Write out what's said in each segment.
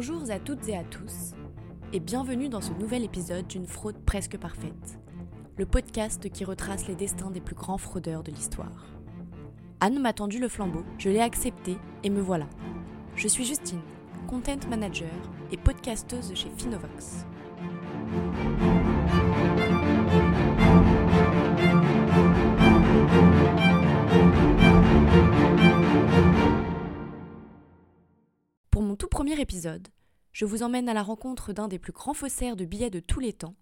Bonjour à toutes et à tous, et bienvenue dans ce nouvel épisode d'une fraude presque parfaite, le podcast qui retrace les destins des plus grands fraudeurs de l'histoire. Anne m'a tendu le flambeau, je l'ai accepté et me voilà. Je suis Justine, content manager et podcasteuse chez Finovox. Premier épisode, je vous emmène à la rencontre d'un des plus grands faussaires de billets de tous les temps,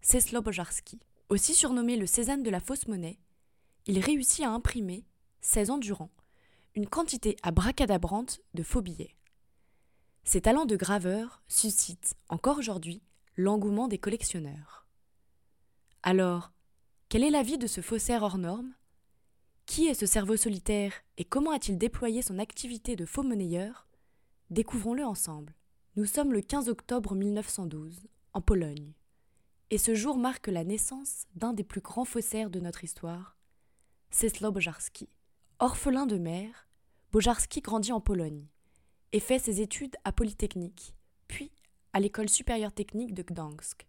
Ceslo Bojarski. Aussi surnommé le Cézanne de la fausse monnaie, il réussit à imprimer, 16 ans durant, une quantité abracadabrante de faux billets. Ses talents de graveur suscitent, encore aujourd'hui, l'engouement des collectionneurs. Alors, quel est l'avis de ce faussaire hors norme? Qui est ce cerveau solitaire et comment a-t-il déployé son activité de faux monnayeur? Découvrons-le ensemble. Nous sommes le 15 octobre 1912, en Pologne. Et ce jour marque la naissance d'un des plus grands faussaires de notre histoire, Ceslo Bojarski. Orphelin de mère, Bojarski grandit en Pologne et fait ses études à Polytechnique, puis à l'école supérieure technique de Gdansk.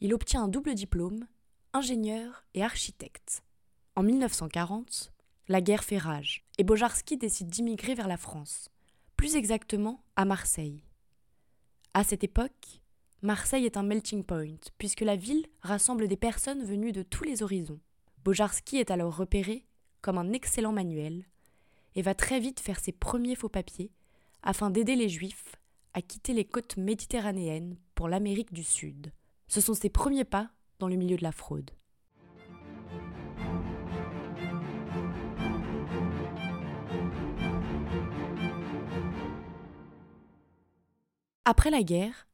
Il obtient un double diplôme, ingénieur et architecte. En 1940, la guerre fait rage et Bojarski décide d'immigrer vers la France plus exactement à Marseille. À cette époque, Marseille est un melting point, puisque la ville rassemble des personnes venues de tous les horizons. Bojarski est alors repéré comme un excellent manuel et va très vite faire ses premiers faux papiers afin d'aider les Juifs à quitter les côtes méditerranéennes pour l'Amérique du Sud. Ce sont ses premiers pas dans le milieu de la fraude. Après la guerre,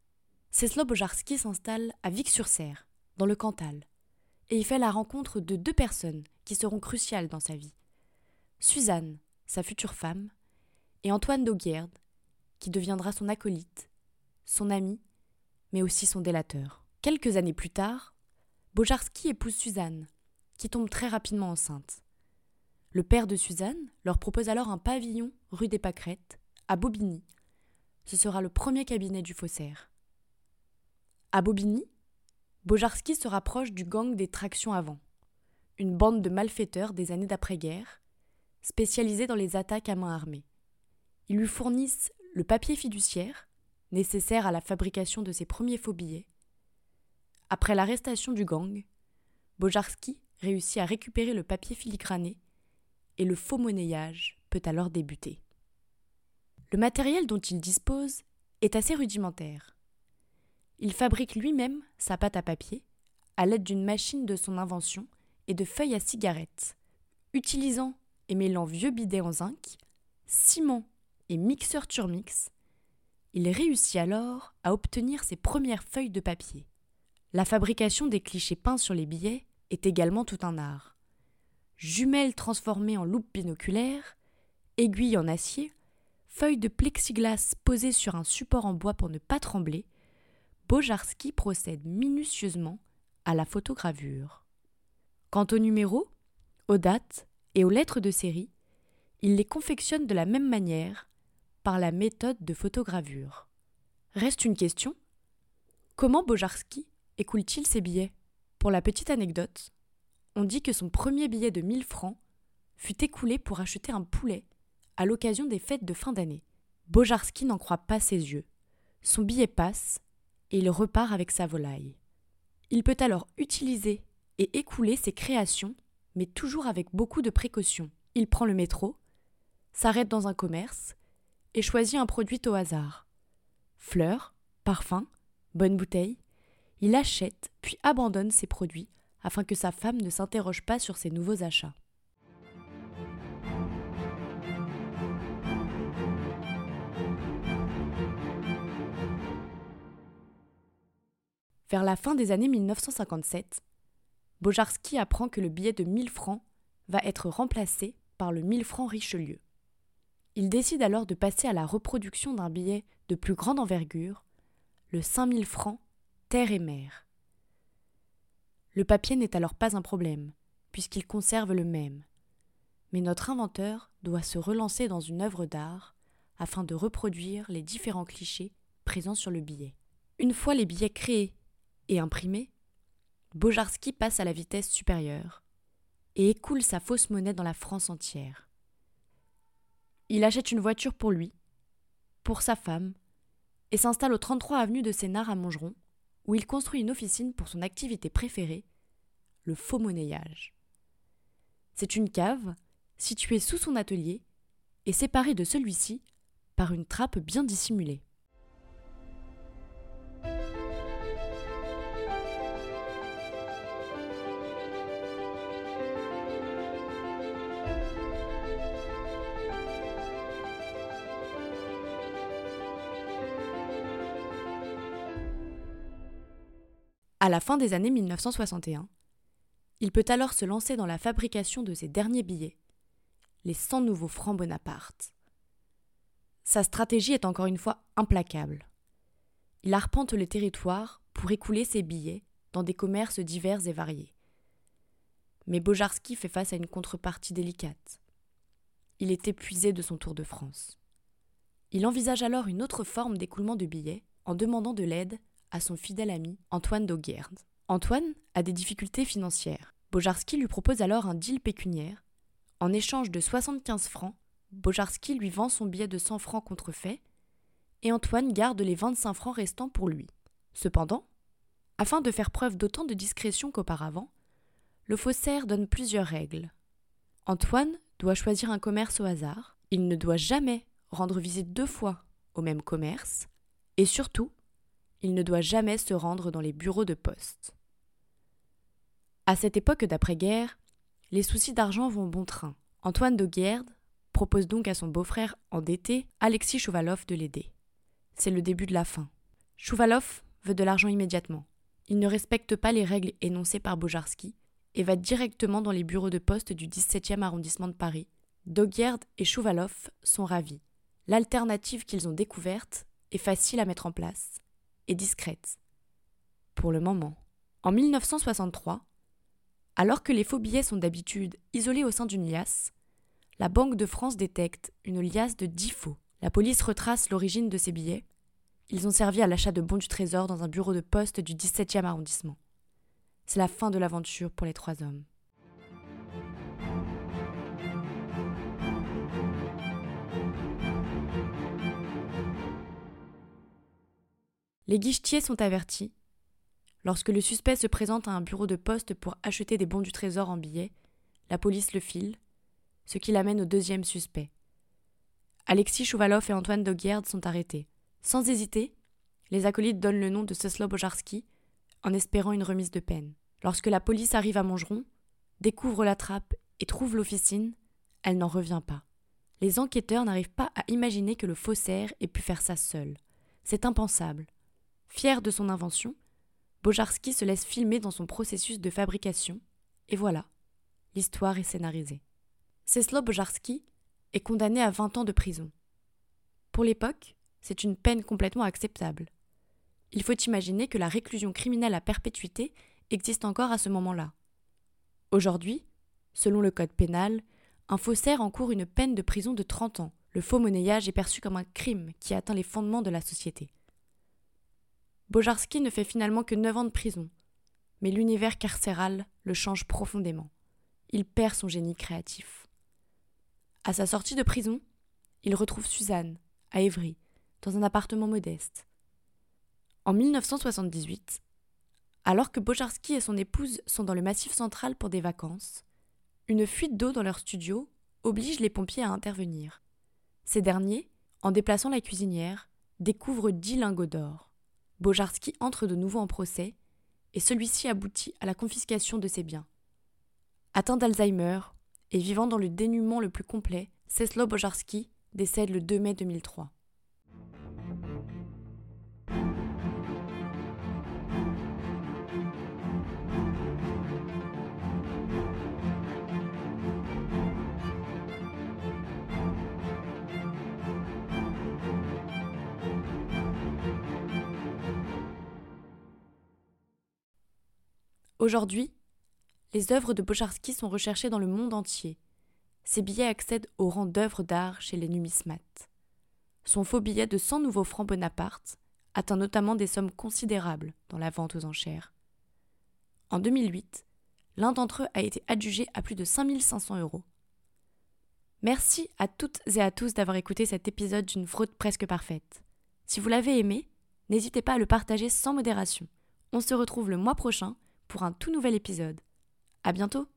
Ceslo Bojarski s'installe à Vic-sur-Serre, dans le Cantal, et il fait la rencontre de deux personnes qui seront cruciales dans sa vie. Suzanne, sa future femme, et Antoine d'Auguerde, qui deviendra son acolyte, son ami, mais aussi son délateur. Quelques années plus tard, Bojarski épouse Suzanne, qui tombe très rapidement enceinte. Le père de Suzanne leur propose alors un pavillon rue des Pâquerettes, à Bobigny, ce sera le premier cabinet du faussaire. À Bobigny, Bojarski se rapproche du gang des tractions avant, une bande de malfaiteurs des années d'après-guerre, spécialisés dans les attaques à main armée. Ils lui fournissent le papier fiduciaire, nécessaire à la fabrication de ses premiers faux billets. Après l'arrestation du gang, Bojarski réussit à récupérer le papier filigrané et le faux monnayage peut alors débuter. Le matériel dont il dispose est assez rudimentaire. Il fabrique lui-même sa pâte à papier à l'aide d'une machine de son invention et de feuilles à cigarettes, utilisant et mêlant vieux bidets en zinc, ciment et mixeur turmix. Il réussit alors à obtenir ses premières feuilles de papier. La fabrication des clichés peints sur les billets est également tout un art. Jumelles transformées en loupe binoculaire, aiguilles en acier, feuille de plexiglas posée sur un support en bois pour ne pas trembler, Bojarski procède minutieusement à la photogravure. Quant aux numéros, aux dates et aux lettres de série, il les confectionne de la même manière, par la méthode de photogravure. Reste une question comment Bojarski écoule-t-il ses billets? Pour la petite anecdote, on dit que son premier billet de 1000 francs fut écoulé pour acheter un poulet à l'occasion des fêtes de fin d'année. Bojarski n'en croit pas ses yeux. Son billet passe et il repart avec sa volaille. Il peut alors utiliser et écouler ses créations, mais toujours avec beaucoup de précautions. Il prend le métro, s'arrête dans un commerce et choisit un produit au hasard. Fleurs, parfums, bonne bouteille. Il achète puis abandonne ses produits afin que sa femme ne s'interroge pas sur ses nouveaux achats. Vers la fin des années 1957, Bojarski apprend que le billet de 1000 francs va être remplacé par le 1000 francs Richelieu. Il décide alors de passer à la reproduction d'un billet de plus grande envergure, le 5000 francs Terre et Mer. Le papier n'est alors pas un problème, puisqu'il conserve le même. Mais notre inventeur doit se relancer dans une œuvre d'art afin de reproduire les différents clichés présents sur le billet. Une fois les billets créés et imprimés, Bojarski passe à la vitesse supérieure et écoule sa fausse monnaie dans la France entière. Il achète une voiture pour lui, pour sa femme, et s'installe au 33 avenue de Sénart à Montgeron, où il construit une officine pour son activité préférée, le faux monnayage. C'est une cave située sous son atelier et séparée de celui-ci par une trappe bien dissimulée. À la fin des années 1961, il peut alors se lancer dans la fabrication de ses derniers billets, les 100 nouveaux francs Bonaparte. Sa stratégie est encore une fois implacable. Il arpente les territoires pour écouler ses billets dans des commerces divers et variés. Mais Bojarski fait face à une contrepartie délicate. Il est épuisé de son tour de France. Il envisage alors une autre forme d'écoulement de billets en demandant de l'aide à son fidèle ami Antoine d'Auguerde. Antoine a des difficultés financières. Bojarski lui propose alors un deal pécuniaire. En échange de 75 francs, Bojarski lui vend son billet de 100 francs contrefait et Antoine garde les 25 francs restants pour lui. Cependant, afin de faire preuve d'autant de discrétion qu'auparavant, le faussaire donne plusieurs règles. Antoine doit choisir un commerce au hasard, il ne doit jamais rendre visite deux fois au même commerce, et surtout, il ne doit jamais se rendre dans les bureaux de poste. À cette époque d'après-guerre, les soucis d'argent vont bon train. Antoine de Guerde propose donc à son beau-frère endetté, Alexis Chouvalov, de l'aider. C'est le début de la fin. Chouvalov veut de l'argent immédiatement. Il ne respecte pas les règles énoncées par Bojarski et va directement dans les bureaux de poste du 17e arrondissement de Paris. Doguerd et Chouvalov sont ravis. L'alternative qu'ils ont découverte est facile à mettre en place discrète. Pour le moment. En 1963, alors que les faux billets sont d'habitude isolés au sein d'une liasse, la Banque de France détecte une liasse de dix faux. La police retrace l'origine de ces billets. Ils ont servi à l'achat de bons du trésor dans un bureau de poste du 17e arrondissement. C'est la fin de l'aventure pour les trois hommes. Les guichetiers sont avertis. Lorsque le suspect se présente à un bureau de poste pour acheter des bons du trésor en billets, la police le file, ce qui l'amène au deuxième suspect. Alexis Chouvalov et Antoine Doguerd sont arrêtés. Sans hésiter, les acolytes donnent le nom de Ceslo Bojarski en espérant une remise de peine. Lorsque la police arrive à Montgeron, découvre la trappe et trouve l'officine, elle n'en revient pas. Les enquêteurs n'arrivent pas à imaginer que le faussaire ait pu faire ça seul. C'est impensable. Fier de son invention, Bojarski se laisse filmer dans son processus de fabrication, et voilà, l'histoire est scénarisée. Ceslo Bojarski est condamné à 20 ans de prison. Pour l'époque, c'est une peine complètement acceptable. Il faut imaginer que la réclusion criminelle à perpétuité existe encore à ce moment-là. Aujourd'hui, selon le code pénal, un faussaire encourt une peine de prison de 30 ans. Le faux monnayage est perçu comme un crime qui atteint les fondements de la société. Bojarski ne fait finalement que 9 ans de prison, mais l'univers carcéral le change profondément. Il perd son génie créatif. À sa sortie de prison, il retrouve Suzanne, à Évry, dans un appartement modeste. En 1978, alors que Bojarski et son épouse sont dans le massif central pour des vacances, une fuite d'eau dans leur studio oblige les pompiers à intervenir. Ces derniers, en déplaçant la cuisinière, découvrent dix lingots d'or. Bojarski entre de nouveau en procès et celui-ci aboutit à la confiscation de ses biens. Atteint d'Alzheimer et vivant dans le dénuement le plus complet, Ceslo Bojarski décède le 2 mai 2003. Aujourd'hui, les œuvres de Bojarski sont recherchées dans le monde entier. Ces billets accèdent au rang d'œuvres d'art chez les numismates. Son faux billet de 100 nouveaux francs Bonaparte atteint notamment des sommes considérables dans la vente aux enchères. En 2008, l'un d'entre eux a été adjugé à plus de 5500 euros. Merci à toutes et à tous d'avoir écouté cet épisode d'une fraude presque parfaite. Si vous l'avez aimé, n'hésitez pas à le partager sans modération. On se retrouve le mois prochain pour un tout nouvel épisode. À bientôt!